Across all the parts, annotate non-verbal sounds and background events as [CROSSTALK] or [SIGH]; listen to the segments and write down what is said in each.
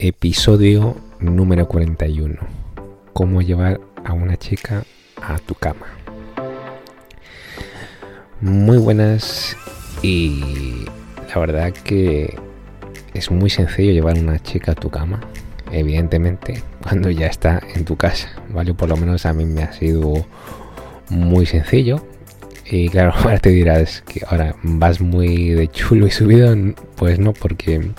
Episodio número 41. Cómo llevar a una chica a tu cama. Muy buenas y la verdad que es muy sencillo llevar a una chica a tu cama. Evidentemente, cuando ya está en tu casa, ¿vale? Por lo menos a mí me ha sido muy sencillo. Y claro, [LAUGHS] ahora te dirás que ahora vas muy de chulo y subido. Pues no, porque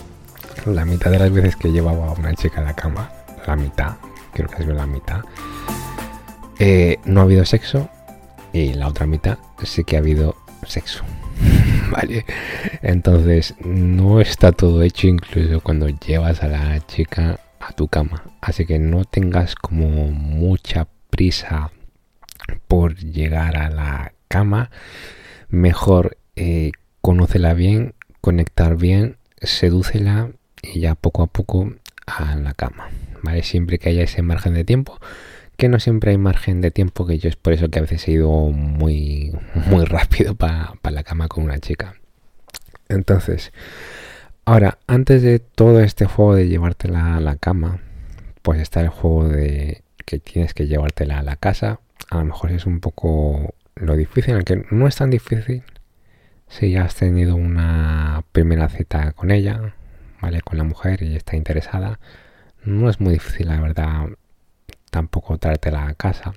la mitad de las veces que llevaba a una chica a la cama, la mitad, creo que es la mitad, eh, no ha habido sexo y la otra mitad sí que ha habido sexo. [LAUGHS] vale, entonces no está todo hecho incluso cuando llevas a la chica a tu cama. Así que no tengas como mucha prisa por llegar a la cama. Mejor eh, conócela bien, conectar bien, sedúcela y ya poco a poco a la cama, ¿vale? Siempre que haya ese margen de tiempo, que no siempre hay margen de tiempo, que yo es por eso que a veces he ido muy, muy rápido para la cama con una chica. Entonces, ahora, antes de todo este juego de llevártela a la cama, pues está el juego de que tienes que llevártela a la casa. A lo mejor es un poco lo difícil, aunque no es tan difícil si ya has tenido una primera cita con ella, ¿vale? Con la mujer y está interesada, no es muy difícil, la verdad, tampoco traértela a casa.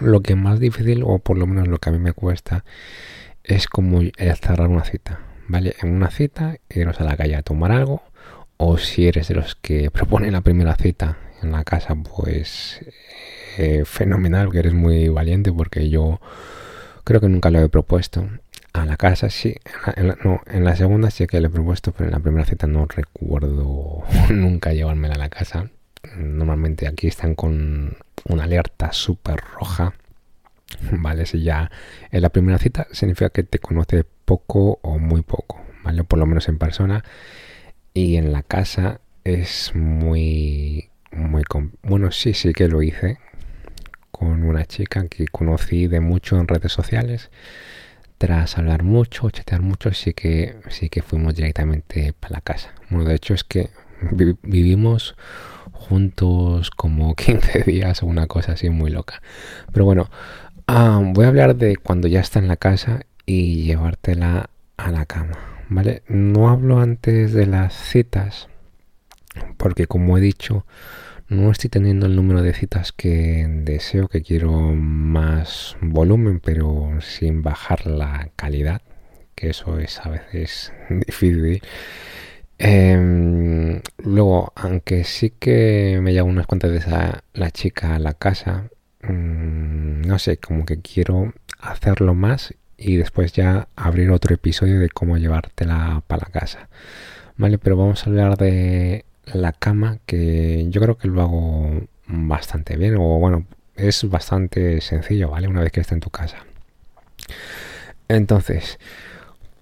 Lo que más difícil, o por lo menos lo que a mí me cuesta, es como cerrar una cita, ¿vale? En una cita, iros a la calle a tomar algo, o si eres de los que [LAUGHS] proponen la primera cita en la casa, pues eh, fenomenal, que eres muy valiente, porque yo creo que nunca lo he propuesto a la casa, sí. En la, no, en la segunda sí que le he propuesto, pero en la primera cita no recuerdo [LAUGHS] nunca llevármela a la casa. Normalmente aquí están con una alerta súper roja. Vale, si ya en la primera cita significa que te conoce poco o muy poco, ¿vale? Por lo menos en persona. Y en la casa es muy, muy... Bueno, sí, sí que lo hice con una chica que conocí de mucho en redes sociales tras hablar mucho, chatear mucho, sí que, sí que fuimos directamente para la casa. Bueno, de hecho es que vivimos juntos como [LAUGHS] 15 días o una cosa así muy loca. Pero bueno, ah, voy a hablar de cuando ya está en la casa y llevártela a la cama, ¿vale? No hablo antes de las citas, porque como he dicho, no estoy teniendo el número de citas que deseo, que quiero más volumen, pero sin bajar la calidad, que eso es a veces [LAUGHS] difícil. Em, luego, aunque sí que me llamo unas cuantas veces a la chica a la casa, mm, no sé, como que quiero hacerlo más y después ya abrir otro episodio de cómo llevártela para la casa. Vale, pero vamos a hablar de la cama, que yo creo que lo hago bastante bien, o bueno, es bastante sencillo, ¿vale? Una vez que está en tu casa. Entonces,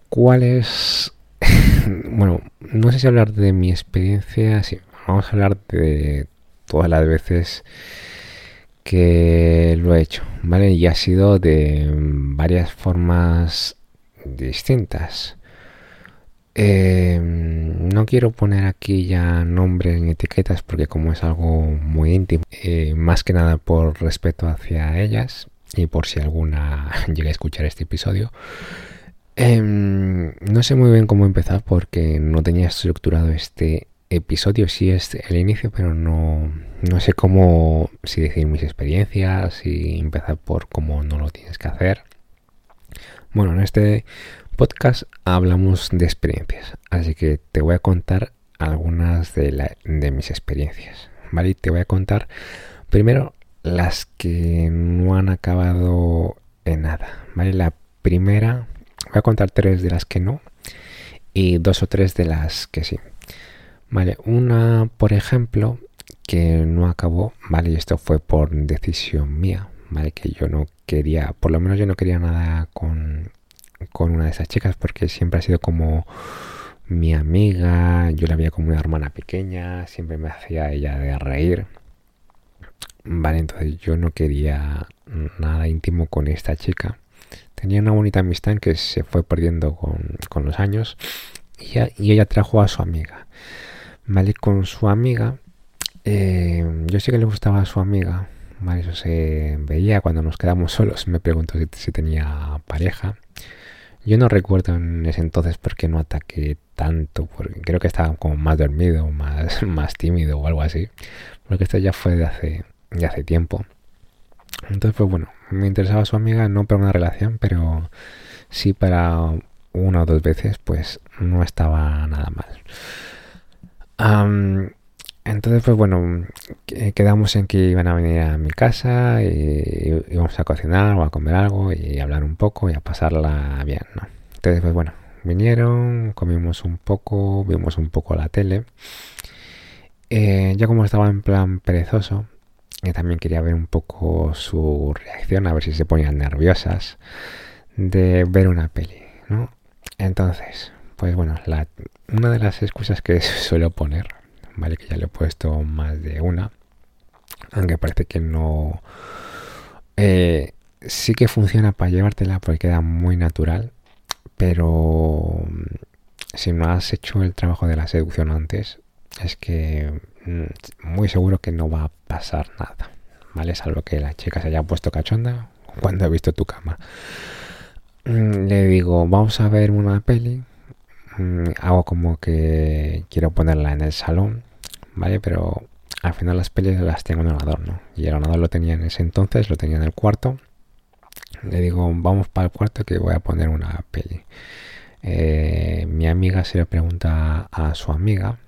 ¿cuál es... [LAUGHS] bueno, no sé si hablar de mi experiencia, sí, vamos a hablar de todas las veces que lo he hecho, ¿vale? Y ha sido de varias formas distintas. Em, no quiero poner aquí ya nombres en etiquetas porque como es algo muy íntimo, eh, más que nada por respeto hacia ellas y por si alguna [LAUGHS] llega a escuchar este episodio. Em, no sé muy bien cómo empezar porque no tenía estructurado este episodio, sí es el inicio, pero no, no sé cómo, si decir mis experiencias, y empezar por cómo no lo tienes que hacer. Bueno, en este podcast hablamos de experiencias, así que te voy a contar algunas de, de mis experiencias, ¿vale? te voy a contar primero las que no han acabado en nada, ¿vale? La primera, voy a contar tres de las que no y dos o tres de las que sí. Vale, una, por ejemplo, que no acabó, ¿vale? Y esto fue por decisión mía, ¿vale? Que yo no quería, por lo menos yo no quería nada con, con una de esas chicas porque siempre ha sido como mi amiga, yo la veía como una hermana pequeña, siempre me hacía ella de reír. Vale, entonces yo no quería nada íntimo con esta chica. Tenía una bonita amistad que se fue perdiendo con, los años y, y, ella trajo a su amiga. ¿vale? Con su amiga, eh, yo sé que le gustaba a su amiga, ¿vale? Eso se veía cuando nos quedamos solos, me preguntó si, tenía pareja. Yo no recuerdo en ese entonces por qué no ataqué tanto, porque creo que estaba como más dormido, más, [LAUGHS] más tímido o algo así, porque esto ya fue de hace, hace tiempo. Entonces, pues bueno, me interesaba su amiga, no para una relación, pero sí para una o dos veces, pues no estaba nada mal. Entonces, pues bueno, quedamos en que iban a venir a mi casa y íbamos a cocinar o a comer algo y hablar un poco y a pasarla bien, ¿no? Entonces, pues bueno, vinieron, comimos un poco, vimos un poco la tele. Eh, yo como estaba en plan perezoso, y también quería ver un poco su reacción, a ver si se ponían nerviosas de ver una peli, ¿no? Entonces, pues bueno, una de las excusas que [LAUGHS] suelo poner, ¿vale? Que ya le he puesto más de una, aunque parece que no... Eh, sí que funciona para llevártela porque queda muy natural, pero mm, si no has hecho el trabajo de la seducción antes, es que mm, muy seguro que no va a pasar nada, ¿vale? Salvo que la chica se haya puesto cachonda cuando ha visto tu cama. Mm, le digo, vamos a ver una peli. Mm, hago como que quiero ponerla en el salón, ¿vale? Pero al final las pelis las tengo en el ordenador, ¿no? Y el ordenador lo tenía en ese entonces, lo tenía en el cuarto. Le digo, vamos para el cuarto que voy a poner una peli. Eh, mi amiga se le pregunta a su amiga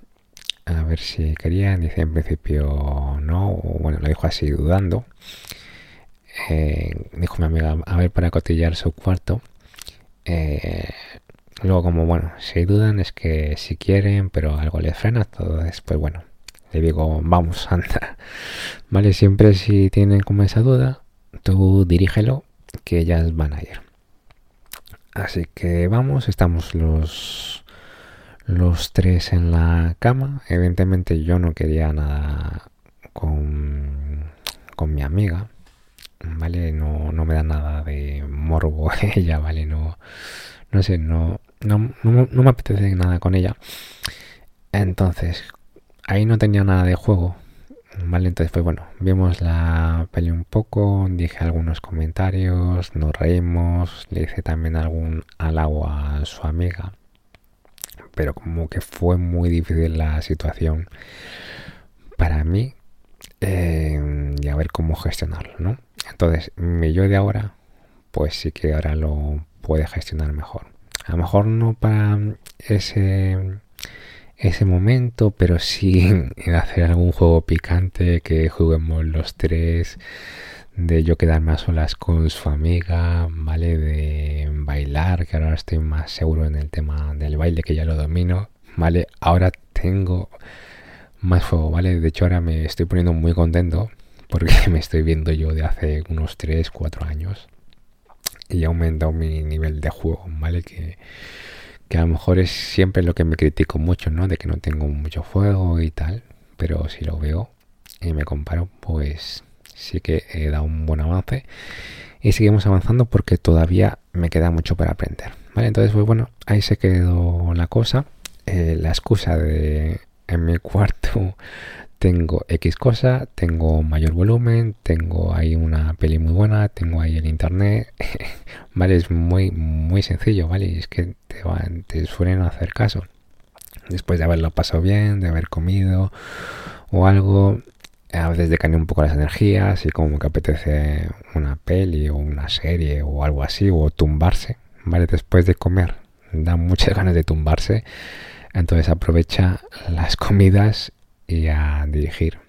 a ver si quería. Dice en principio no, o bueno, lo dijo así dudando. Eh, dijo mi amiga, a ver para cotillar su cuarto. Eh, luego como, bueno, si dudan es que si quieren, pero algo les frena, todo después, bueno, le digo, vamos, [LAUGHS] anda. Vale, siempre si tienen como esa duda, tú dirígelo, que ellas van a ir. Así que vamos, estamos los los tres en la cama. Evidentemente yo no quería nada con, con mi amiga. ¿Vale? No, no me da nada de morbo [LAUGHS] ella, ¿vale? No, no sé, no, no, no, me apetece nada con ella. Entonces, ahí no tenía nada de juego. Vale, entonces pues bueno, vimos la peli un poco, dije algunos comentarios, nos reímos, le hice también algún halago a su amiga pero como que fue muy difícil la situación para mí eh, y a ver cómo gestionarlo, ¿no? Entonces, mi yo de ahora, pues sí que ahora lo puede gestionar mejor. A lo mejor no para ese ese momento, pero sí en hacer algún juego picante que juguemos los tres de yo quedarme a solas con su amiga, ¿vale? De bailar, que ahora estoy más seguro en el tema del baile, que ya lo domino, ¿vale? Ahora tengo más fuego, ¿vale? De hecho ahora me estoy poniendo muy contento porque [LAUGHS] me estoy viendo yo de hace unos 3, 4 años y he aumentado mi nivel de juego, ¿vale? Que, que a lo mejor es siempre lo que me critico mucho, ¿no? De que no tengo mucho fuego y tal, pero si lo veo y me comparo, pues sí que he dado un buen avance y seguimos avanzando porque todavía me queda mucho para aprender. ¿vale? Entonces, pues bueno, ahí se quedó la cosa. Eh, la excusa de en mi [LAUGHS] cuarto tengo X cosa, tengo mayor volumen, tengo ahí una peli muy buena, tengo ahí el internet, [LAUGHS] ¿vale? Es muy, muy sencillo, ¿vale? es que te, te suelen hacer caso. Después de haberlo pasado bien, de haber comido o algo, a veces decaen un poco las energías y como que apetece una peli o una serie o algo así o tumbarse, ¿vale? Después de comer da muchas [LAUGHS] ganas de tumbarse, entonces aprovecha las comidas y a dirigir.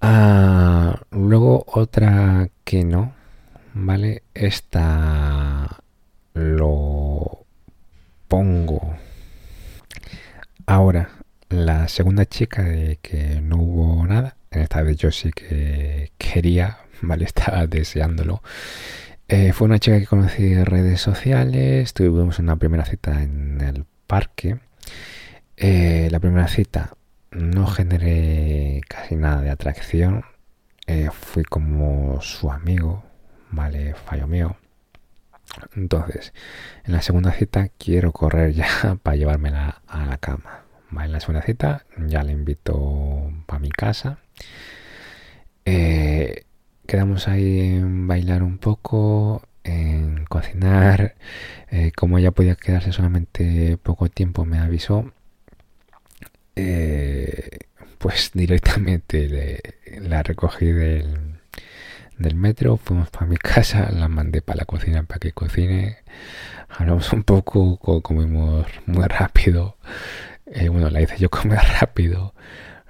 Ah, luego otra que no, ¿vale? Esta lo pongo ahora la segunda chica de que no hubo nada, esta vez yo sí que quería, ¿vale? [LAUGHS] Estaba deseándolo. Eh, fue una chica que conocí en redes sociales, tuvimos una primera cita en el parque. Eh, la primera cita no generé casi nada de atracción, eh, fui como su amigo, ¿vale? Fallo mío. Entonces, en la segunda cita quiero correr ya [LAUGHS] para llevármela a la cama. ¿vale? La segunda cita ya le invito para mi casa. Eh, quedamos ahí en bailar un poco, en cocinar. Como ella podía quedarse solamente poco tiempo, me avisó. Eh, pues [LAUGHS] directamente la recogí del, metro, fuimos para mi casa, la mandé para la cocina para que cocine. Hablamos un poco, comimos muy rápido. Eh, bueno, la hice yo comer [LAUGHS] rápido.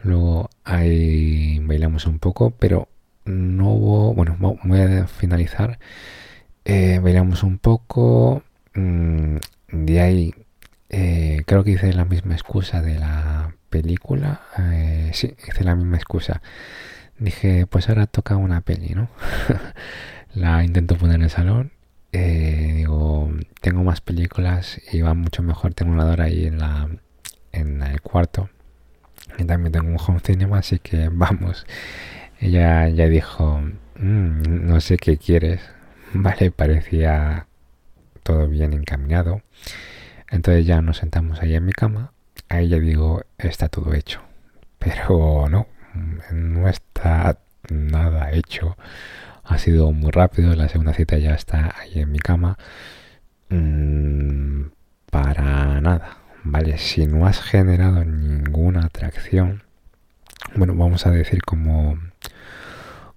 Luego ahí bailamos un poco, pero no hubo. Bueno, voy a finalizar. Eh, bailamos un poco. Mm, de ahí eh, creo que hice la misma excusa de la película. sí, hice la misma excusa dije, pues ahora toca una peli, ¿no? [LAUGHS] la intento poner en el salón. Eh, digo, tengo más películas y va mucho mejor. Tengo una hora ahí en, la, en el cuarto. Y también tengo un home cinema, así que [LAUGHS] vamos. Ella ya dijo, mm, no sé qué quieres. [LAUGHS] Vale, parecía todo bien encaminado. Entonces ya nos sentamos ahí en mi cama. Ahí ya digo, está todo hecho. Pero no, no está nada hecho. Ha sido muy rápido. La segunda cita ya está ahí en mi cama. Mm, para nada. Vale, si no has generado ninguna atracción, bueno, vamos a decir como,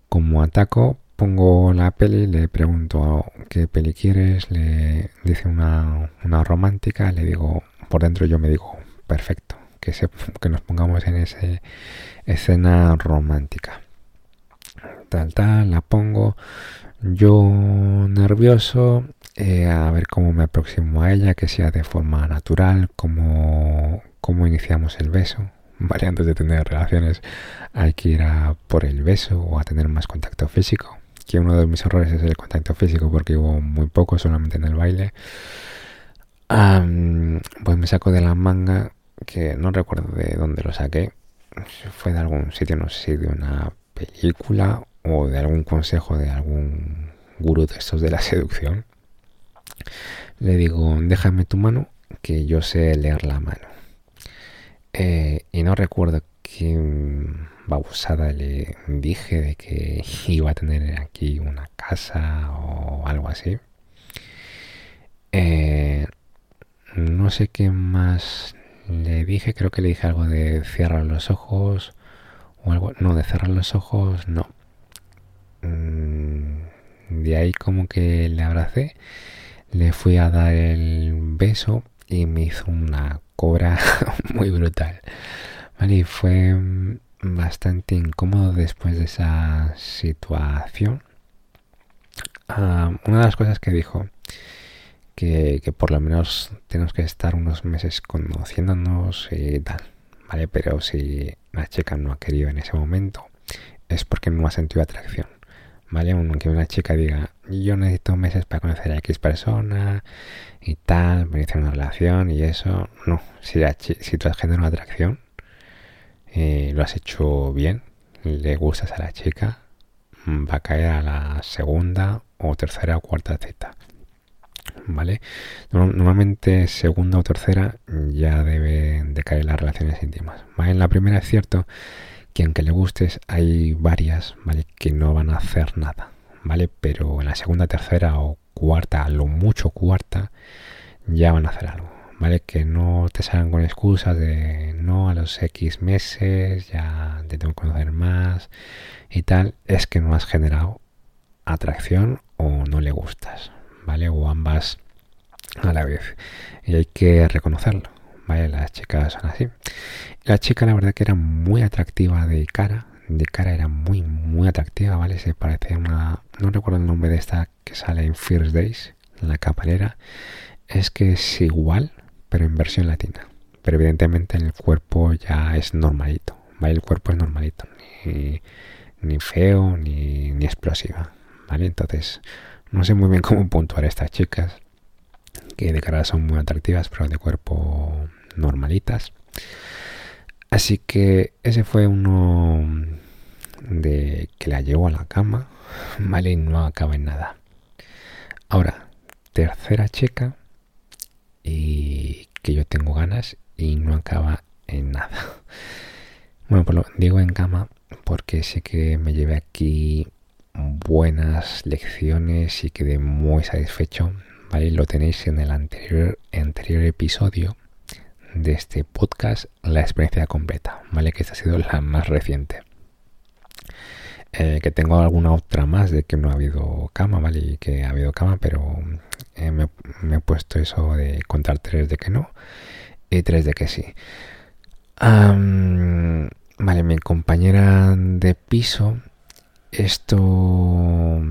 como ataco, pongo la peli, le pregunto qué peli quieres, le dice una, romántica, le digo, por dentro yo me digo, perfecto, que, se, que nos pongamos en ese escena romántica. Tal, tal, la pongo. Yo nervioso, eh, a ver cómo me aproximo a ella, que sea de forma natural, cómo, cómo iniciamos el beso. [LAUGHS] Vale, antes de tener relaciones hay que ir a por el beso o a tener más contacto físico. Que uno de mis errores es el contacto físico porque hubo muy poco solamente en el baile. pues me saco de la manga, que no recuerdo de dónde lo saqué, fue de algún sitio, no sé si de una película o de algún consejo de algún gurú de estos de la seducción. Le digo, déjame tu mano, que yo sé leer la mano. Eh, y no recuerdo qué babosada le dije de que iba a tener aquí una casa o algo así. Eh, no sé qué más le dije, creo que le dije algo de cerrar los ojos o algo, no, de cerrar los ojos, no. Mm, de ahí como que le abracé, le fui a dar el beso y me hizo una cobra [LAUGHS] muy brutal. Vale, y fue bastante incómodo después de esa situación. Ah, una de las cosas que dijo que, por lo menos tenemos que estar unos meses conociéndonos y tal, ¿vale? Pero si la chica no ha querido en ese momento, es porque no ha sentido atracción, ¿vale? Aunque una chica diga, yo necesito meses para conocer a X persona y tal, para iniciar una relación y eso, no. Si, si tú has generado atracción, eh, lo has hecho bien, le gustas a la chica, va a caer a la segunda o tercera o cuarta cita. ¿vale? Normalmente segunda o tercera ya deben de caer las relaciones íntimas. En la primera es cierto que aunque le gustes hay varias, ¿vale? Que no van a hacer nada, ¿vale? Pero en la segunda, tercera o cuarta, a lo mucho cuarta, ya van a hacer algo, ¿vale? Que no te salgan con excusas de no a los X meses, ya te tengo que conocer más y tal, es que no has generado atracción o no le gustas, ¿vale? O ambas a la vez. Y hay que reconocerlo, ¿vale? Las chicas son así. La chica la verdad que era muy atractiva de cara, de cara era muy, muy atractiva, ¿vale? Se parece a una... No recuerdo el nombre de esta que sale en First Days, la caparera. Es que es igual, pero en versión latina. Pero evidentemente el cuerpo ya es normalito, ¿vale? El cuerpo es normalito, ni, ni feo, ni, ni explosiva, ¿vale? Entonces no sé muy bien cómo puntuar a estas chicas, que de cara son muy atractivas, pero de cuerpo normalitas. Así que ese fue uno de que la llevo a la cama, ¿vale? Y no acaba en nada. Ahora, tercera chica y que yo tengo ganas y no acaba en nada. [LAUGHS] Bueno, pues lo digo en cama porque sé que me llevé aquí buenas lecciones y quedé muy satisfecho. ¿vale? Lo tenéis en el anterior, anterior episodio de este podcast, la experiencia completa, ¿vale? Que esta ha sido la más reciente. Eh, que tengo alguna otra más de que no ha habido cama, ¿vale? Y que ha habido cama, pero eh, me, he puesto eso de contar tres de que no y tres de que sí. vale, mi compañera de piso, esto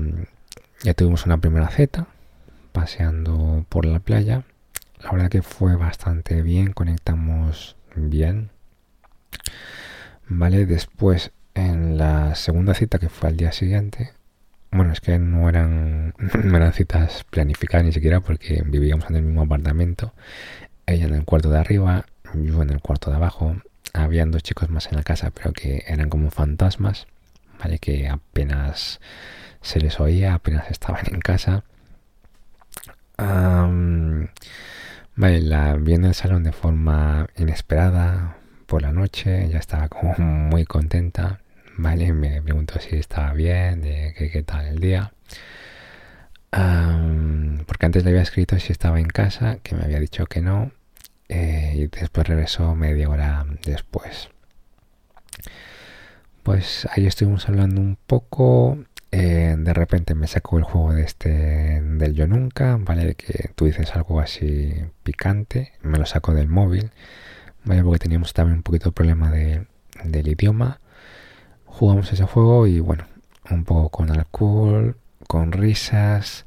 ya tuvimos una primera Z paseando por la playa. La verdad que fue bastante bien, conectamos bien. Vale, después en la segunda cita que fue al día siguiente, bueno, es que [LAUGHS] no eran, citas planificadas ni siquiera porque vivíamos en el mismo apartamento. Ella en el cuarto de arriba, yo en el cuarto de abajo. Habían dos chicos más en la casa, pero que eran como fantasmas, ¿vale? Que apenas se les oía, apenas estaban en casa. vale, la vi en el salón de forma inesperada por la noche, ya estaba como [LAUGHS] muy contenta. ¿Vale? Me preguntó si estaba bien, de qué, tal el día. porque antes le había escrito si estaba en casa, que me había dicho que no, eh, y después regresó media hora después. Pues ahí estuvimos hablando un poco. Eh, de repente me sacó el juego de este del yo nunca, ¿vale? Que tú dices algo así picante, me lo saco del móvil, ¿vale? Porque teníamos también un poquito de problema del idioma jugamos ese juego y bueno, un poco con alcohol, con risas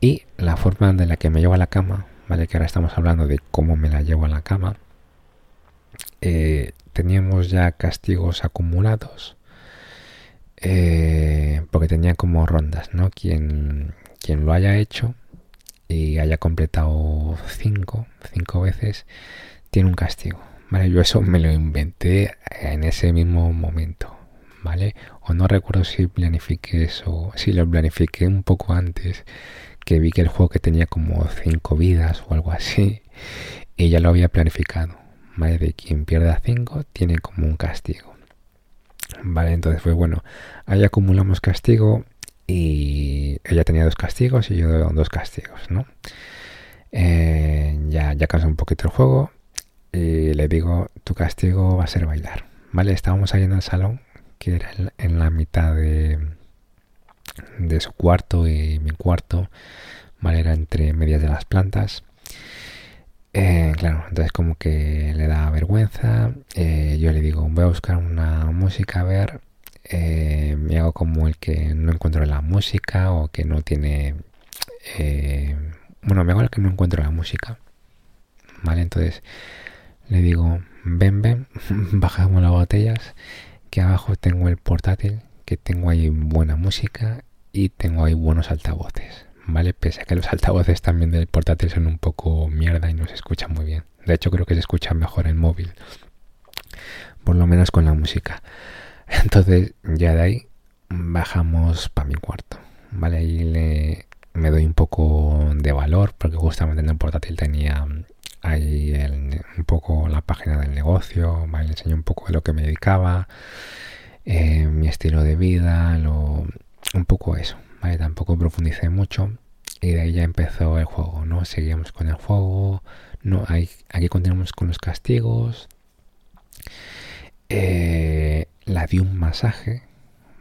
y la forma de la que me llevo a la cama, ¿vale? Que ahora estamos hablando de cómo me la llevo a la cama. Eh, teníamos ya castigos acumulados eh, porque tenía como rondas, ¿no? Quien, quien lo haya hecho y haya completado cinco, cinco veces, tiene un castigo. Vale, yo eso me lo inventé en ese mismo momento. ¿Vale? O no recuerdo si planifiqué eso, si lo planifiqué un poco antes, que vi que el juego que tenía como cinco vidas o algo así, y ya lo había planificado, ¿vale? De quien pierda cinco tiene como un castigo. Vale, entonces fue bueno, ahí acumulamos castigo y ella tenía dos castigos y yo dos castigos, ¿no? Eh, ya, ya cansó un poquito el juego y le digo, tu castigo va a ser bailar. Vale, estábamos ahí en el salón era en la mitad de, de su cuarto y mi cuarto, ¿vale? Era entre medias de las plantas. Eh, claro, entonces como que le da vergüenza. Eh, yo le digo, voy a buscar una música a ver. Eh, me hago como el que no encuentro la música o que no tiene... bueno, me hago el que no encuentro la música. ¿Vale? Entonces le digo, ven, ven, [LAUGHS] bajamos las botellas abajo tengo el portátil, que tengo ahí buena música y tengo ahí buenos altavoces. ¿Vale? Pese a que los [LAUGHS] altavoces también del portátil son un poco mierda y no se escuchan muy bien. De hecho, creo que se escucha mejor en móvil. Por lo menos con la música. [LAUGHS] Entonces, ya de ahí bajamos para mi cuarto. ¿Vale? Ahí le, me doy un poco de valor porque justamente en el portátil tenía ahí un poco la página del negocio, ¿vale? le enseñé un poco de lo que me dedicaba, eh, mi estilo de vida, lo, un poco eso, ¿vale? Tampoco profundicé mucho y de ahí ya empezó el juego, ¿no? Seguíamos con el juego, no, aquí continuamos con los castigos, eh, la di un masaje,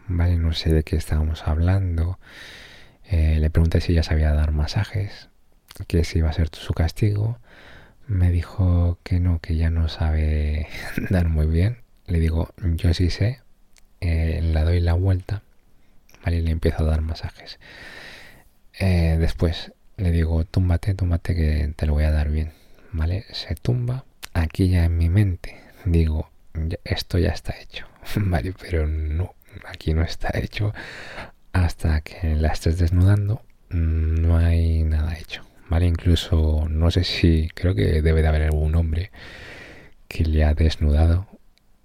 ¿vale? No sé de qué estábamos hablando, eh, le pregunté si ella sabía dar masajes, que si iba a ser su castigo, me dijo que no, que ya no sabe [LAUGHS] dar muy bien. Le digo, yo sí sé, eh, le doy la vuelta, ¿vale? Y le empiezo a dar masajes. Eh, después le digo, túmbate, túmbate que te lo voy a dar bien, ¿vale? Se tumba. Aquí ya en mi mente digo, esto ya está hecho, [LAUGHS] ¿vale? Pero no, aquí no está hecho. Hasta que la estés desnudando, no hay nada hecho. ¿Vale? Incluso no sé si, creo que debe de haber algún hombre que le ha desnudado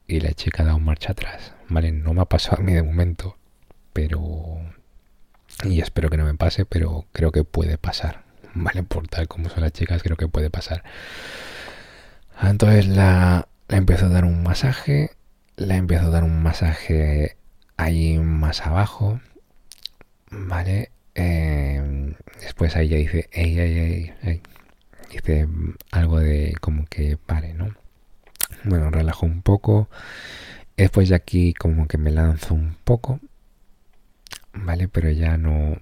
y la chica ha dado marcha atrás, ¿vale? No me ha pasado a mí de momento, pero... Y espero que no me pase, pero creo que puede pasar, ¿vale? Por tal como son las chicas, creo que puede pasar. Entonces la, le empiezo a dar un masaje, le empiezo a dar un masaje ahí más abajo, ¿vale? Em, después ahí ya dice, ey, dice algo de como que pare, ¿no? Bueno, relajo un poco. Después ya aquí como que me lanzo un poco, ¿vale? Pero ya no,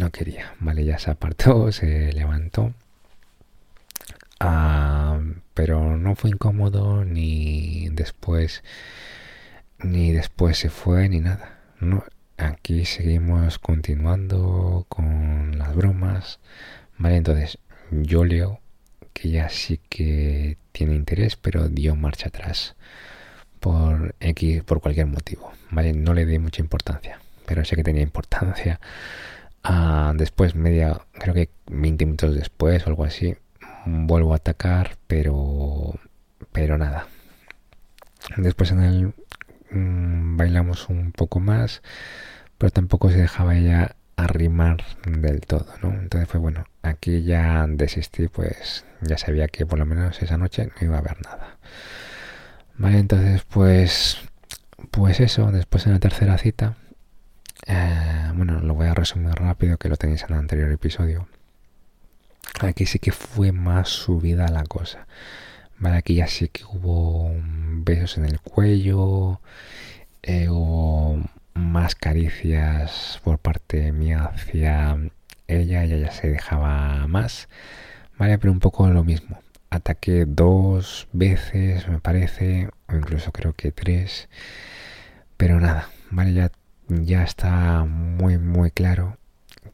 no quería, ¿vale? Ya se apartó, [LAUGHS] se levantó. Ah, pero no fue incómodo ni después ni después se fue ni nada. No, aquí seguimos continuando con las bromas. Vale, entonces yo leo que ya sí que tiene interés, pero dio marcha atrás por X, por cualquier motivo. Vale, no le di mucha importancia, pero sé que tenía importancia. Ah, después, media, creo que 20 minutos después o algo así, vuelvo a atacar, pero, pero nada. Después en el Mm, bailamos un poco más, pero tampoco se dejaba ella arrimar del todo, ¿no? Entonces fue bueno, aquí ya desistí, pues ya sabía que por lo menos esa noche no iba a haber nada. Vale, entonces pues, pues eso, después en la tercera cita, eh, bueno, lo voy a resumir rápido que lo tenéis en el anterior episodio. Aquí sí que fue más subida la cosa. Vale, aquí ya sí que hubo besos en el cuello eh, o más caricias por parte mía hacia ella, ella ya se dejaba más. Vale, pero un poco lo mismo. Ataqué dos veces, me parece, o incluso creo que tres. Pero nada, vale, ya, ya está muy, muy claro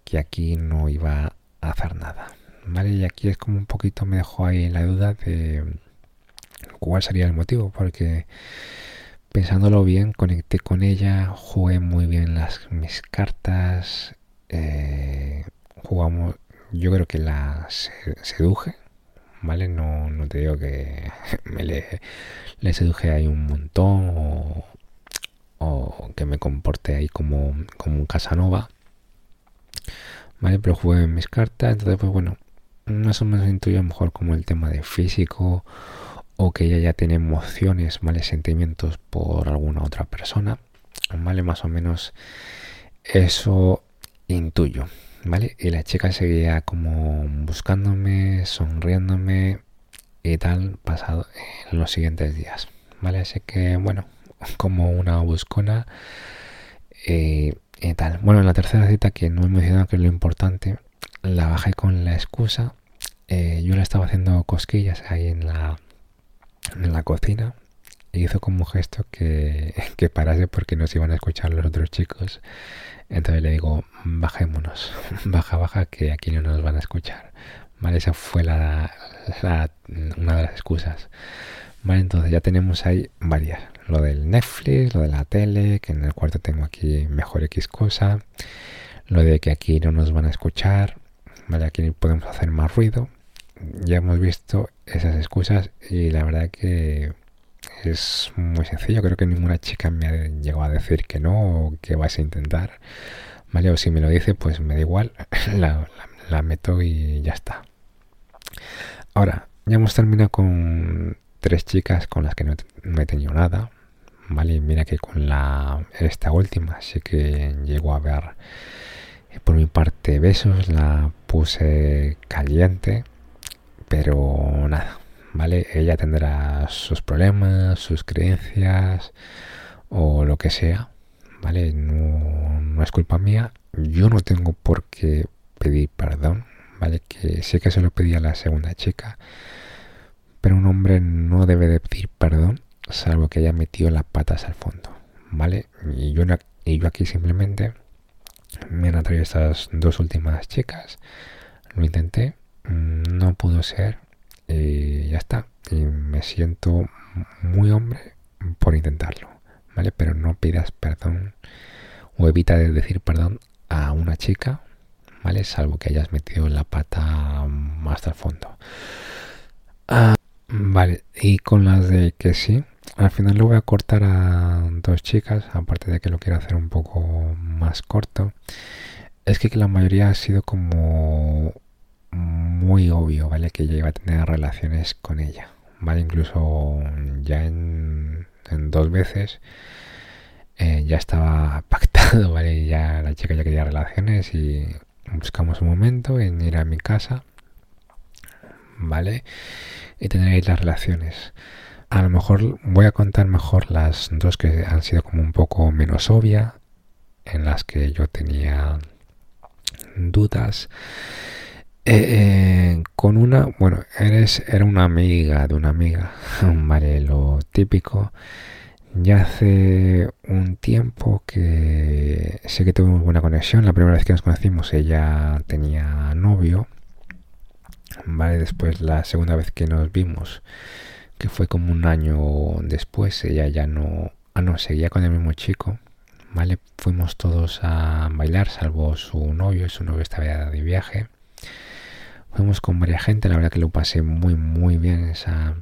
que aquí no iba a hacer nada. Vale, y aquí es como un poquito me dejó ahí la duda de cuál sería el motivo, porque pensándolo bien, conecté con ella, jugué muy bien las mis cartas, eh, jugamos, yo creo que la seduje, ¿vale? No, no te digo que [LAUGHS] me le, seduje ahí un montón o, o que me comporte ahí como, como un Casanova, ¿vale? Pero jugué mis cartas, entonces pues bueno, más o menos intuyo mejor como el tema de físico o que ella ya tiene emociones, ¿vale? Sentimientos por alguna otra persona, ¿vale? Más o menos eso intuyo, ¿vale? Y la chica seguía como buscándome, sonriéndome y tal pasado en los siguientes días, ¿vale? Así que, bueno, [LAUGHS] como una buscona eh, y tal. Bueno, en la tercera cita, que no he mencionado que es lo importante, la bajé con la excusa. Eh, yo le estaba haciendo cosquillas ahí en la en la cocina y hizo como un gesto que, [LAUGHS] que parase porque nos iban a escuchar los otros chicos. Entonces le digo, bajémonos, [LAUGHS] baja, baja, que aquí no nos van a escuchar. Vale, esa fue la, una de las excusas. Vale, entonces ya tenemos ahí varias. Lo del Netflix, lo de la tele, que en el cuarto tengo aquí mejor X cosa. Lo de que aquí no nos van a escuchar. Vale, aquí podemos hacer más ruido ya hemos visto esas excusas y la verdad que es muy sencillo. Creo que ninguna chica me ha llegado a decir que no o que vas a intentar. ¿Vale? O si me lo dice, pues me da igual. [LAUGHS] La, meto y ya está. Ahora, ya hemos terminado con tres chicas con las que no, he tenido nada. ¿Vale? Mira que con la esta última sí que llego a ver por mi parte besos. La puse caliente pero nada, ¿vale? Ella tendrá sus problemas, sus creencias o lo que sea, ¿vale? No, es culpa mía. Yo no tengo por qué pedir perdón, ¿vale? Que sé que se lo pedí a la segunda chica, pero un hombre no debe de pedir perdón salvo que haya metido las patas al fondo, ¿vale? Y yo, y yo aquí simplemente me han atraído estas dos últimas chicas, lo intenté, no pudo ser y ya está. Y me siento muy hombre por intentarlo, ¿vale? Pero no pidas perdón o evita de decir perdón a una chica, ¿vale? Salvo que hayas metido la pata hasta el fondo. Ah, vale, y con las de que sí, al final lo voy a cortar a dos chicas, aparte de que lo quiero hacer un poco más corto. Es que la mayoría ha sido como muy obvio, ¿vale? Que yo iba a tener relaciones con ella, ¿vale? Incluso ya en, dos veces eh, ya estaba [LAUGHS] pactado, ¿vale? Ya la chica ya quería relaciones y buscamos un momento en ir a mi casa, ¿vale? Y tener las relaciones. A lo mejor voy a contar mejor las dos que han sido como un poco menos obvia, en las que yo tenía dudas. Eh, eh, con una, bueno, eres, era una amiga de una amiga, [LAUGHS] vale, lo típico. Ya hace un tiempo que sé que tuvimos buena conexión. La primera vez que nos conocimos ella tenía novio. Vale, después la segunda vez que nos vimos que fue como un año después, ella ya no, ah no, seguía con el mismo chico, ¿vale? Fuimos todos a bailar, salvo su novio, su novio estaba de viaje. Fuimos con varias gente, la verdad que lo pasé muy, muy bien esa,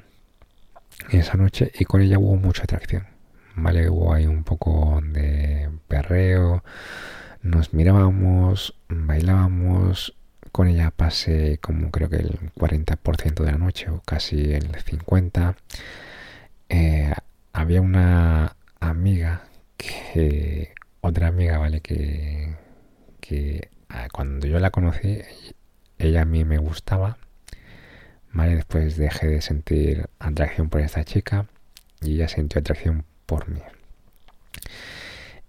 esa noche y con ella hubo mucha atracción, ¿vale? Hubo ahí un poco de perreo, nos mirábamos, bailábamos, con ella pasé como creo que el 40% de la noche o casi el 50%. Eh, había una amiga que, otra amiga, ¿vale? Que, que ah, cuando yo la conocí, ella a mí me gustaba, ¿vale? Después dejé de sentir atracción por esta chica y ella sintió atracción por mí.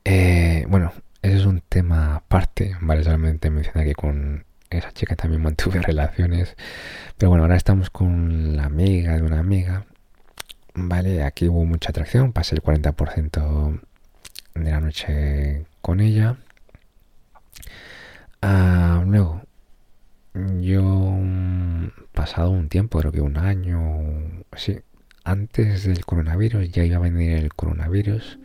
Eh, bueno, ese es un tema aparte, ¿vale? Solamente menciona que con esa chica también [LAUGHS] mantuve relaciones. Pero bueno, ahora estamos con la amiga de una amiga. Vale, aquí hubo mucha atracción. Pasé el 40% de la noche con ella. Ah, luego, yo mm, pasado un tiempo, creo que un año, sí, antes del coronavirus, ya iba a venir el coronavirus,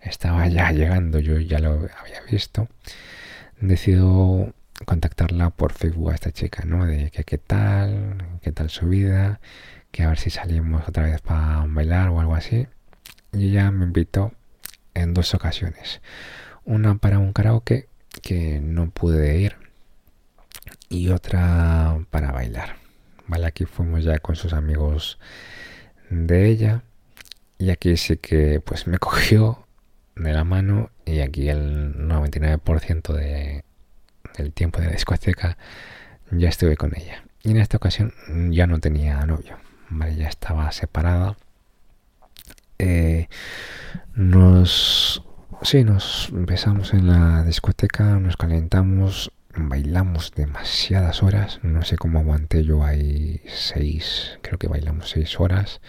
estaba ya [LAUGHS] llegando, yo ya lo había visto, decido contactarla por Facebook a esta chica, ¿no? De que qué tal, qué tal su vida, que a ver si salimos otra vez para bailar o algo así. Y ella me invitó en dos ocasiones. Una para un karaoke que no pude ir y otra para bailar. Vale, aquí fuimos ya con sus amigos de ella y aquí sí que pues me [LAUGHS] cogió de la mano y aquí el 99% de el tiempo de la discoteca, ya estuve con ella. Y en esta ocasión ya no tenía novio, ¿vale? ya estaba separada. Eh, nos, sí, nos besamos en la discoteca, nos calentamos, bailamos demasiadas horas. No sé cómo aguanté yo ahí seis, creo que bailamos seis horas.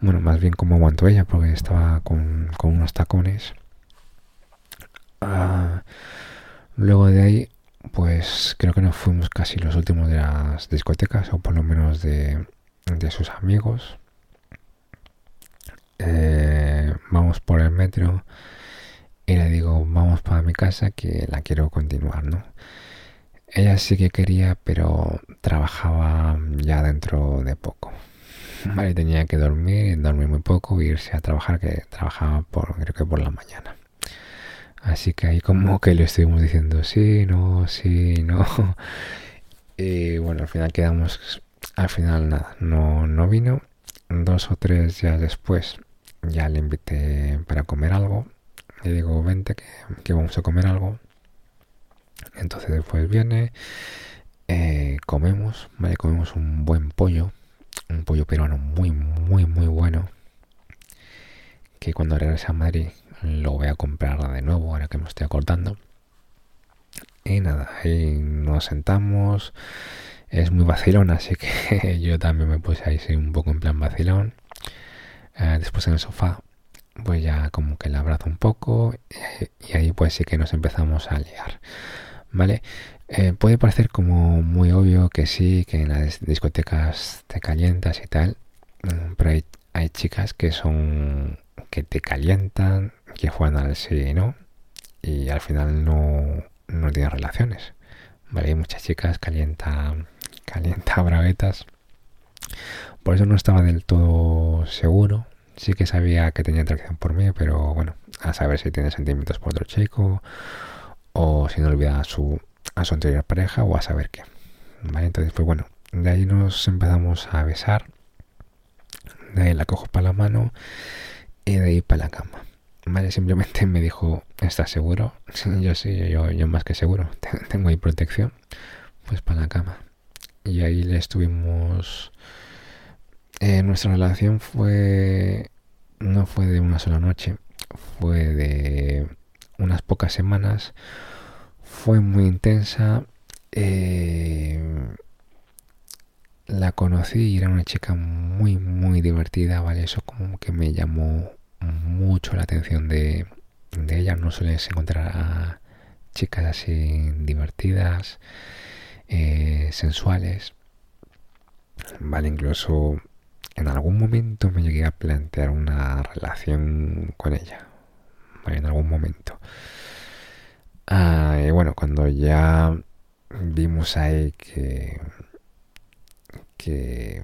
Bueno, más bien cómo aguantó ella, porque estaba con, unos tacones. Ah, luego de ahí pues creo que nos fuimos casi los últimos de las discotecas, o por lo menos de, sus amigos. Eh, vamos por el metro y le digo, vamos para mi casa que la quiero continuar, ¿no? Ella sí que quería, pero trabajaba ya dentro de poco. [LAUGHS] Vale, tenía que dormir, dormir muy poco, irse a trabajar, que trabajaba por, creo que por la mañana. Así que ahí como que le estuvimos diciendo sí, no, sí, no. [LAUGHS] Y bueno, al final quedamos, al final nada, no, no vino. Dos o tres días después ya le invité para comer algo. Le digo, vente que, vamos a comer algo. Entonces después viene, eh, comemos, ¿vale? Comemos un buen pollo, un pollo peruano muy, muy, muy bueno. Que cuando regrese a Madrid lo voy a comprar de nuevo ahora que me estoy acordando. Y nada, ahí nos sentamos. Es muy vacilón, así que [LAUGHS] yo también me puse ahí un poco en plan vacilón. Eh, después en el sofá, pues ya como que le abrazo un poco y, ahí pues sí que nos empezamos a liar. ¿Vale? Eh, puede parecer como muy obvio que sí, que en las discotecas te calientas y tal, mm, pero hay, hay chicas que son que te calientan, que juegan al sí no, y al final no, no tienen relaciones. ¿Vale? Hay muchas chicas calienta, calienta braguetas. Por eso no estaba del todo seguro. Sí que sabía que tenía atracción por mí, pero bueno, a saber si tiene sentimientos por otro chico, o si no olvida a su, a su anterior pareja, o a saber qué. ¿Vale? Entonces, pues bueno, de ahí nos empezamos a besar de ahí la cojo para la mano y de ahí para la cama. Vale, simplemente me dijo, ¿estás seguro? [LAUGHS] yo sí, yo, yo más que seguro, [LAUGHS] tengo ahí protección, pues para la cama. Y ahí le estuvimos... Eh, nuestra relación fue... no fue de una sola noche, fue de unas pocas semanas, fue muy intensa. Eh, la conocí y era una chica muy, muy divertida, ¿vale? Eso como que me llamó mucho la atención de, de ella. No sueles encontrar a chicas así divertidas, eh, sensuales. Vale, incluso en algún momento me llegué a plantear una relación con ella. En algún momento. Ah, y bueno, cuando ya vimos ahí que que,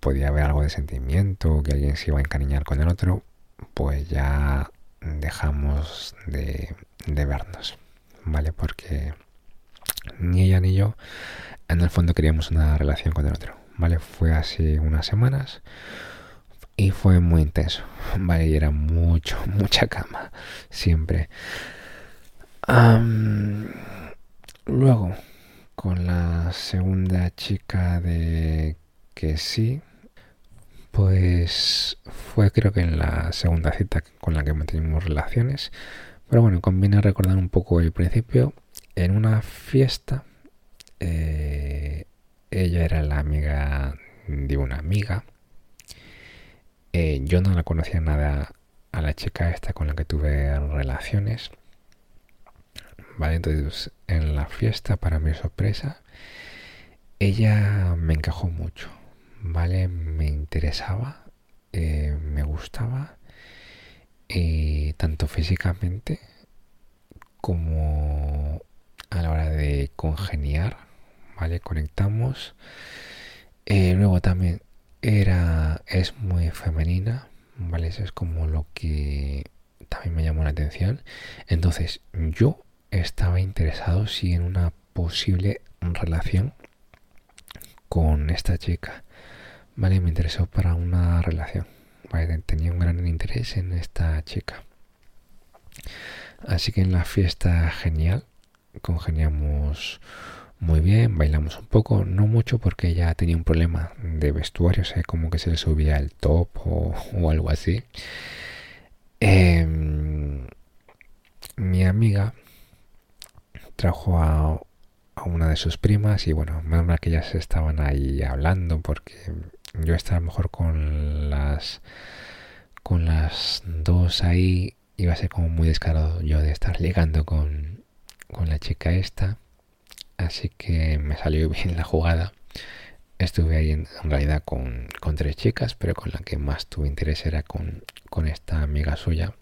podía haber algo de sentimiento, que alguien se iba a encariñar con el otro, pues ya dejamos de, vernos, ¿vale? Porque ni ella ni yo en el fondo queríamos una relación con el otro, ¿vale? Fue así unas semanas y fue muy intenso, ¿vale? Y era mucho, [LAUGHS] mucha cama, siempre. luego, con la segunda chica de que sí, pues fue creo que en la segunda cita con la que mantenimos relaciones. Pero bueno, conviene recordar un poco el principio. En una fiesta, eh, ella era la amiga de una amiga. Eh, yo no la conocía nada a la chica esta con la que tuve relaciones. ¿vale? Entonces, en la fiesta, para mi sorpresa, ella me encajó mucho, ¿vale? Me interesaba, eh, me gustaba, y tanto físicamente como a la hora de congeniar, ¿vale? Conectamos. Eh, luego también era, es muy femenina, ¿vale? Eso es como lo que también me llamó la atención. Entonces, yo estaba interesado si en una posible relación con esta chica. Vale, me interesó para una relación. Vale, tenía un gran interés en esta chica. Así que en la fiesta genial, congeniamos muy bien, bailamos un poco, no mucho porque ella tenía un problema de vestuario, o sea, como que se le subía el top o, algo así. Em, mi amiga trajo a, una de sus primas y bueno, menos mal que ellas estaban ahí hablando porque yo estaba mejor con las con las dos ahí iba a ser como muy descarado yo de estar ligando con, con la chica esta así que me salió [LAUGHS] bien la jugada estuve ahí en, realidad con, tres chicas pero con la que más tuve interés era con, con esta amiga suya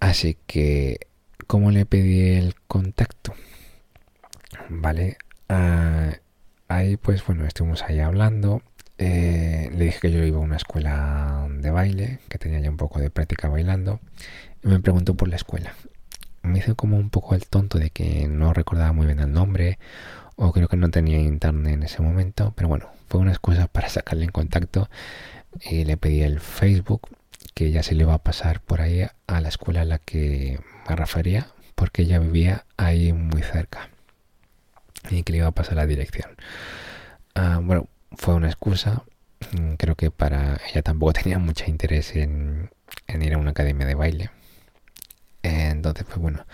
así que ¿Cómo le pedí el contacto? Vale, ah, ahí pues bueno, estuvimos ahí hablando. Eh, le dije que yo iba a una escuela de baile, que tenía ya un poco de práctica bailando, y me preguntó por la escuela. Me hizo como un poco el tonto de que no recordaba muy bien el nombre, o creo que no tenía internet en ese momento, pero bueno, fue una excusa [LAUGHS] para sacarle en contacto y le pedí el Facebook, que ya se le iba a pasar por ahí a la escuela a la que me refería porque ella vivía ahí muy cerca y que le iba a pasar la dirección. Ah, bueno, fue una excusa. Mm, creo que para ella tampoco [LAUGHS] tenía mucho interés en, ir a una academia de baile. Entonces, pues bueno,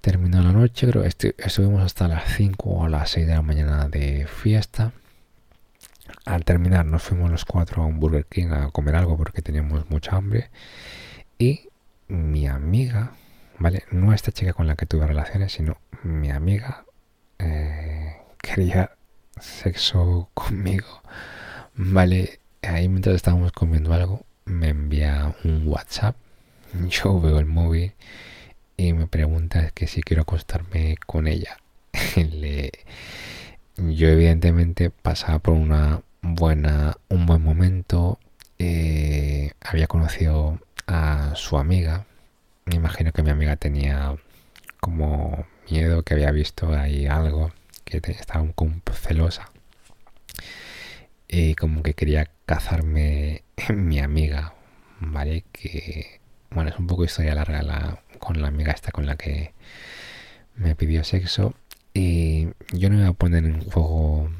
terminó la noche, creo estuvimos hasta las 5 o las 6 de la mañana de fiesta. Al terminar nos fuimos los cuatro a un Burger King a comer algo porque teníamos mucha hambre. Y mi amiga, ¿vale? No esta chica con la que tuve relaciones, sino mi amiga eh, [LAUGHS] quería sexo conmigo, ¿vale? Ahí mientras estábamos comiendo algo, me envía un WhatsApp, yo veo el móvil y me pregunta que si quiero acostarme con ella. [LAUGHS] yo evidentemente pasaba por una buena, un buen momento, eh, había conocido a su amiga, me imagino que mi amiga tenía como miedo, que había visto ahí algo, que estaba un celosa. y como que quería cazarme [LAUGHS] mi amiga, ¿vale? Que, bueno, es un poco historia larga la, con la amiga esta con la que me pidió sexo y yo no iba a poner en juego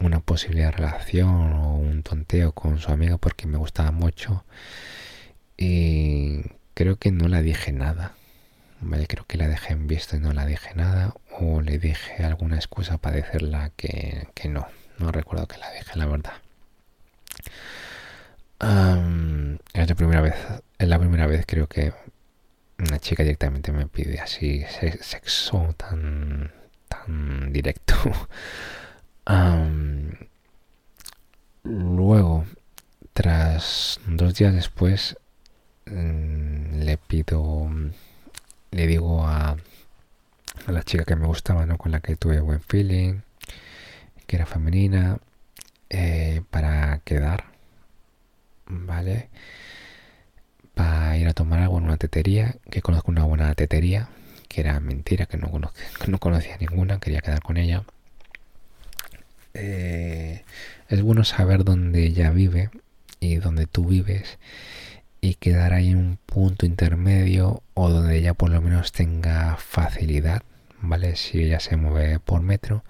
una posible relación o un tonteo con su amiga porque me gustaba mucho y creo que no la dije nada. Vale, creo que la dejé en visto y no la dije nada o le dije alguna excusa para decirla que, que no. No recuerdo que la dije, la verdad. es la primera vez, es la primera vez creo que una chica directamente me pide así sexo tan tan directo. [LAUGHS] luego, tras dos días después, mm, le pido, le digo a, a la chica que me gustaba, ¿no? con la que tuve buen feeling, que era femenina, eh, para quedar, ¿vale? Para ir a tomar algo en una tetería, que conozco una buena tetería, que era mentira, que no, [LAUGHS] que no conocía ninguna, quería quedar con ella. Eh, es bueno saber dónde ella vive y dónde tú vives y quedar ahí en un punto intermedio o donde ella por lo menos tenga facilidad, ¿vale? Si ella se mueve por metro,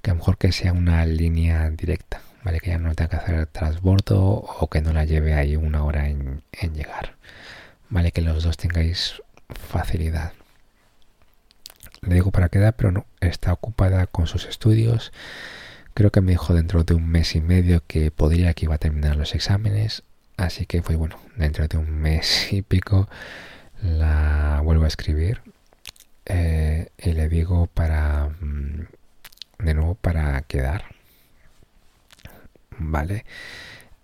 que a lo mejor que sea una línea directa, ¿vale? Que ya no tenga que hacer transbordo o que no la lleve ahí una hora en, llegar, ¿vale? Que los dos tengáis facilidad. Le digo para quedar, pero no, está ocupada con sus estudios. Creo que me dijo dentro de un mes y medio que podría que iba a terminar los exámenes. Así que fue bueno, dentro de un mes y pico la vuelvo a escribir. Eh, y le digo para mm, de nuevo para quedar. Vale.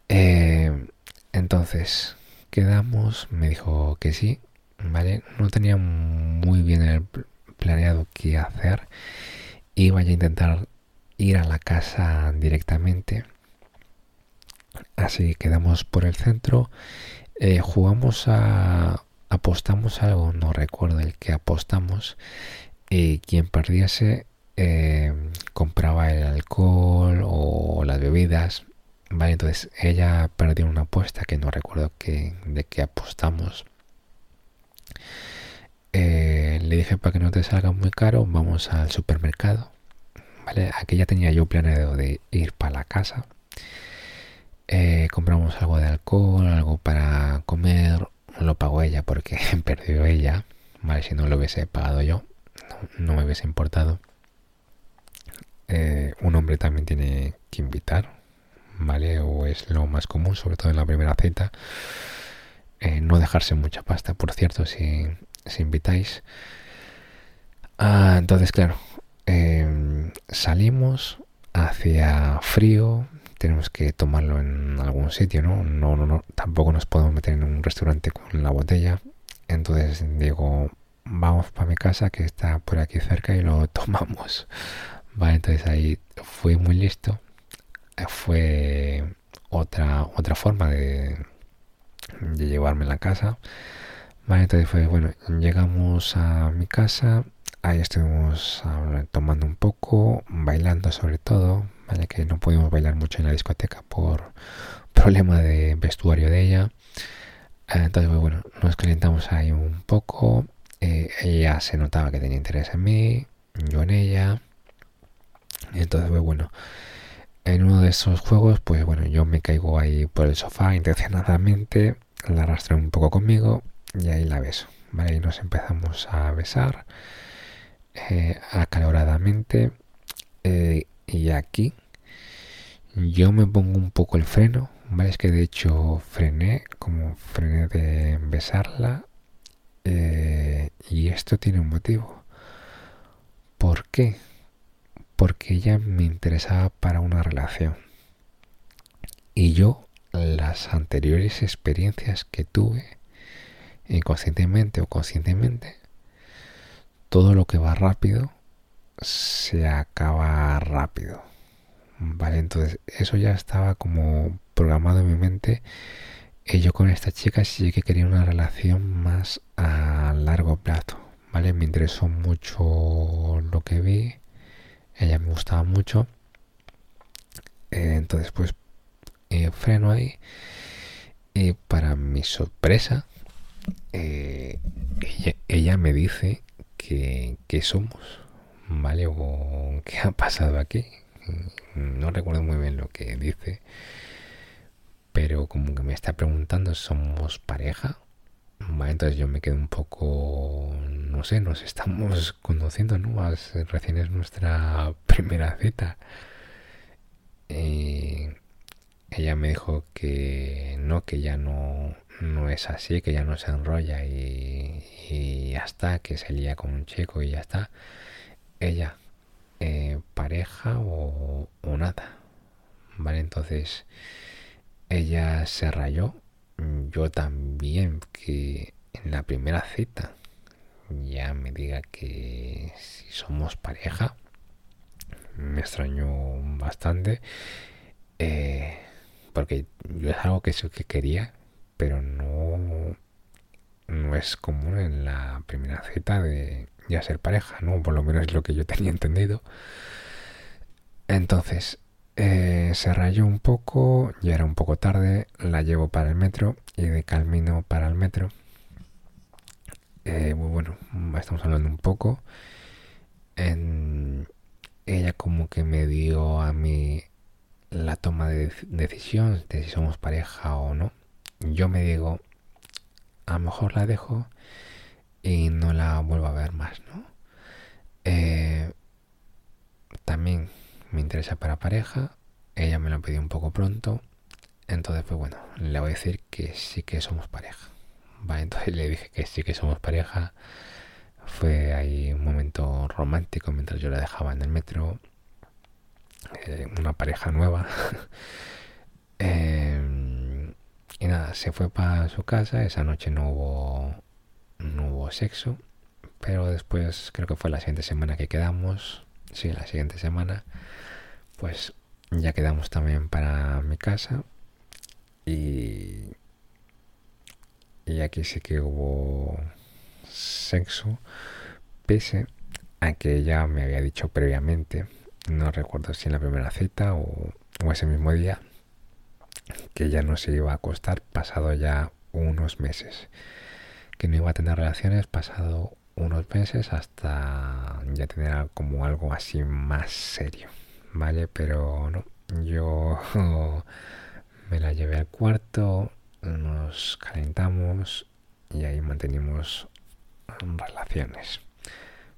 Eh, entonces, quedamos, me dijo que sí, ¿vale? No tenía muy bien el planeado qué hacer. Iba a intentar ir a la casa directamente. Así quedamos por el centro. Eh, jugamos a... apostamos algo, no recuerdo el que apostamos. Y quien perdiese eh, compraba el alcohol o las bebidas. Vale, entonces ella perdió una apuesta que no recuerdo que, de qué apostamos. Eh, le dije para que no te salga muy caro, vamos al supermercado. Vale, aquí ya tenía yo planeado de ir para la casa. Eh, compramos algo de alcohol, algo para comer. Lo pagó ella porque [LAUGHS] perdió ella. Vale, si no lo hubiese pagado yo, no me hubiese importado. Eh, un hombre también tiene que invitar, ¿vale? O es lo más común, sobre todo en la primera cita. Eh, no dejarse mucha pasta, por cierto, si, invitáis. Ah, entonces, claro, em, salimos hacia frío, tenemos que tomarlo en algún sitio, ¿no? No, no, no, tampoco nos podemos meter en un restaurante con la botella. Entonces digo, vamos para mi casa que está por aquí cerca y lo [LAUGHS] tomamos. Entonces ahí fue muy listo. Eh, fue otra, otra forma de, llevarme a la casa. Entonces fue, bueno, llegamos a mi casa, ahí estuvimos tomando un poco, bailando sobre todo, vale, que no pudimos bailar mucho en la discoteca por [LAUGHS] problema de vestuario de ella. Eh, entonces, bueno, nos calentamos ahí un poco. Eh, ella se notaba que tenía interés en mí, yo en ella. Entonces, pues bueno, en uno de esos juegos, pues bueno, yo me caigo ahí por el sofá intencionadamente, la arrastré un poco conmigo y ahí la beso. ¿vale? Y nos empezamos a besar eh, acaloradamente. Eh, y aquí yo me pongo un poco el freno, ¿vale? Es que de hecho frené, como frené de besarla. Eh, y esto tiene un motivo. ¿Por qué? Porque ella me interesaba para una relación. Y yo, las anteriores experiencias que tuve, inconscientemente o conscientemente, todo lo que va rápido se acaba rápido. Vale, entonces eso ya estaba como programado en mi mente. Y yo con esta chica sí que quería una relación más a largo plazo. Vale, me interesó mucho lo que vi ella me gustaba mucho. Eh, entonces, pues eh, freno ahí. Y para mi sorpresa, eh, ella, me dice que, que, somos, ¿vale? O qué ha pasado aquí. No recuerdo muy bien lo que dice, pero como que me está preguntando, ¿somos pareja? Entonces yo me quedo un poco, no sé, nos estamos conociendo, ¿no? Recién es nuestra [LAUGHS] primera cita. Eh, ella me dijo que no, que ya no, no es así, que ya no se enrolla y, y ya está, que se lía con un chico y ya está. Ella, eh, pareja o, o, nada. Vale, entonces ella se rayó. Yo también, que en la primera cita ya me diga que si somos pareja. Me extrañó bastante. Eh, porque yo es algo que sí que quería, pero no, no es común en la primera cita de ya ser pareja, ¿no? Por lo menos es lo que yo tenía entendido. Entonces, eh, se rayó un poco, ya era un poco tarde, la llevo para el metro y de camino para el metro. Eh, bueno, estamos hablando un poco. Ella como que me dio a mí la toma de decisión de si somos pareja o no. Yo me digo, a lo mejor la dejo y no la vuelvo a ver más, ¿no? Eh, también me interesa para pareja. Ella me lo pidió un poco pronto. Entonces, pues bueno, le voy a decir que sí que somos pareja. Vale, entonces [LAUGHS] le dije que sí que somos pareja. Fue ahí un momento romántico mientras yo la dejaba en el metro. Eh, una pareja nueva. [LAUGHS] Em, y nada, se fue para su casa. Esa noche no hubo, no hubo sexo. Pero después, creo que fue la siguiente semana que quedamos. Sí, la siguiente semana. Pues ya quedamos también para mi casa. Y, y aquí sí que hubo sexo. Pese a que ella me había dicho previamente no recuerdo si en la primera cita o, ese mismo día, que ya no se iba a acostar pasado ya unos meses, que no iba a tener relaciones pasado unos meses hasta ya tener como algo así más serio, ¿vale? Pero no, yo [LAUGHS] me la llevé al cuarto, nos calentamos y ahí mantenimos relaciones.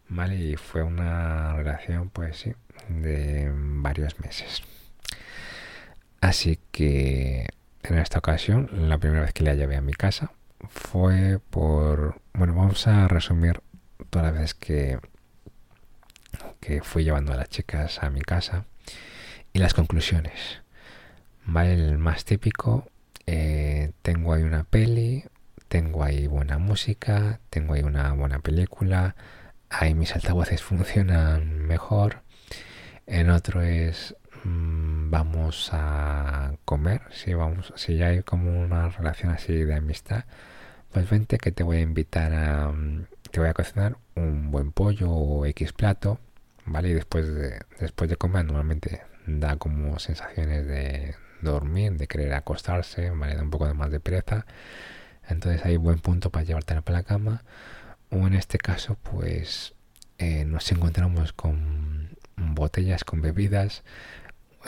¿Vale? Y fue una relación, pues sí, de varios meses. Así que en esta ocasión, la primera vez que la llevé a mi casa fue por... Bueno, vamos a resumir todas las veces que, que fui llevando a las chicas a mi casa y las conclusiones. ¿Vale? El más típico, eh, tengo ahí una peli, tengo ahí buena música, tengo ahí una buena película, ahí mis altavoces [LAUGHS] funcionan mejor, en otro es mm, vamos a comer, si vamos, si ya hay como una relación así de amistad, pues vente que te voy a invitar a, te voy a cocinar un buen pollo o X plato, ¿vale? Y después de, después de comer normalmente da como sensaciones de dormir, de querer acostarse, ¿vale? Da un poco de más de pereza. Entonces hay buen punto para llevártela para la cama. O en este caso, pues eh, nos encontramos con botellas con bebidas,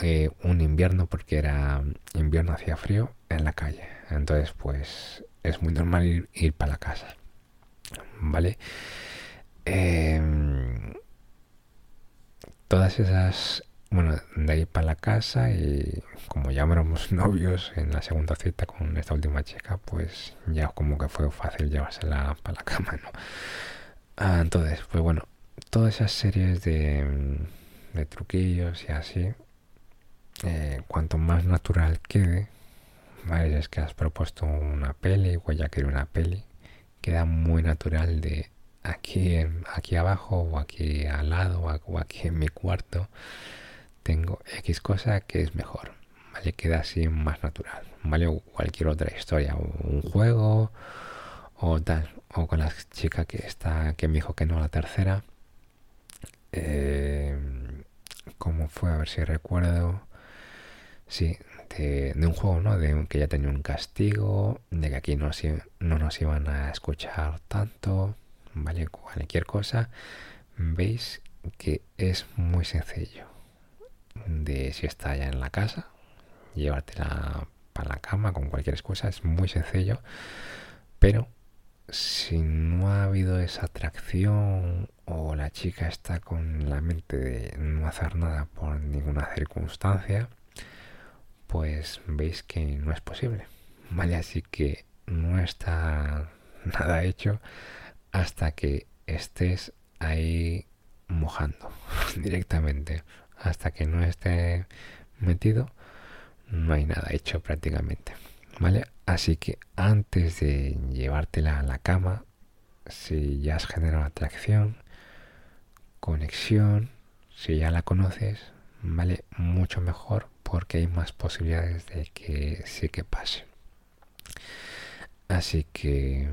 eh, un invierno porque era invierno hacía frío en la calle. Entonces, pues es muy normal ir, para la casa. ¿Vale? Em, todas esas, bueno, de ahí para la casa y como ya éramos [LAUGHS] novios en la segunda cita con esta última chica, pues ya como que fue fácil llevársela para la cama, ¿no? Ah, entonces, pues bueno, todas esas series de de truquillos y así, eh, cuanto más natural quede, ¿vale? es que has propuesto una peli o ya quiero una peli, queda muy natural de aquí, aquí abajo o aquí al lado o aquí en mi cuarto tengo X cosa que es mejor, ¿vale? Queda así más natural, ¿vale? Cualquier otra historia, o un juego o tal, o con la chica que está, que me dijo que no la tercera. Eh, cómo fue, a ver si recuerdo. Sí, de, un juego, ¿no? De que ya tenía un castigo, de que aquí no, no nos iban a escuchar tanto, ¿vale? Cualquier cosa, veis que es muy sencillo. De si está ya en la casa, llevártela para la cama con cualquier excusa, es muy sencillo, pero si no ha habido esa atracción o la chica está con la mente de no hacer nada por ninguna circunstancia, pues veis que no es posible. Vale, así que no está [LAUGHS] nada hecho hasta que estés ahí mojando [LAUGHS] directamente. Hasta que no esté metido, no hay nada hecho prácticamente. ¿Vale? Así que antes de llevártela a la cama, si ya has generado atracción, conexión, si ya la conoces, ¿vale? Mucho mejor porque hay más posibilidades de que sí que pase. Así que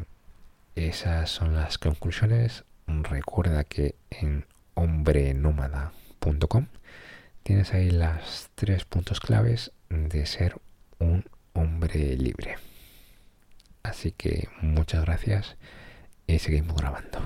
esas son las conclusiones. Recuerda que en hombrenómada.com tienes ahí las tres puntos claves de ser un hombre libre. Así que muchas gracias y seguimos grabando.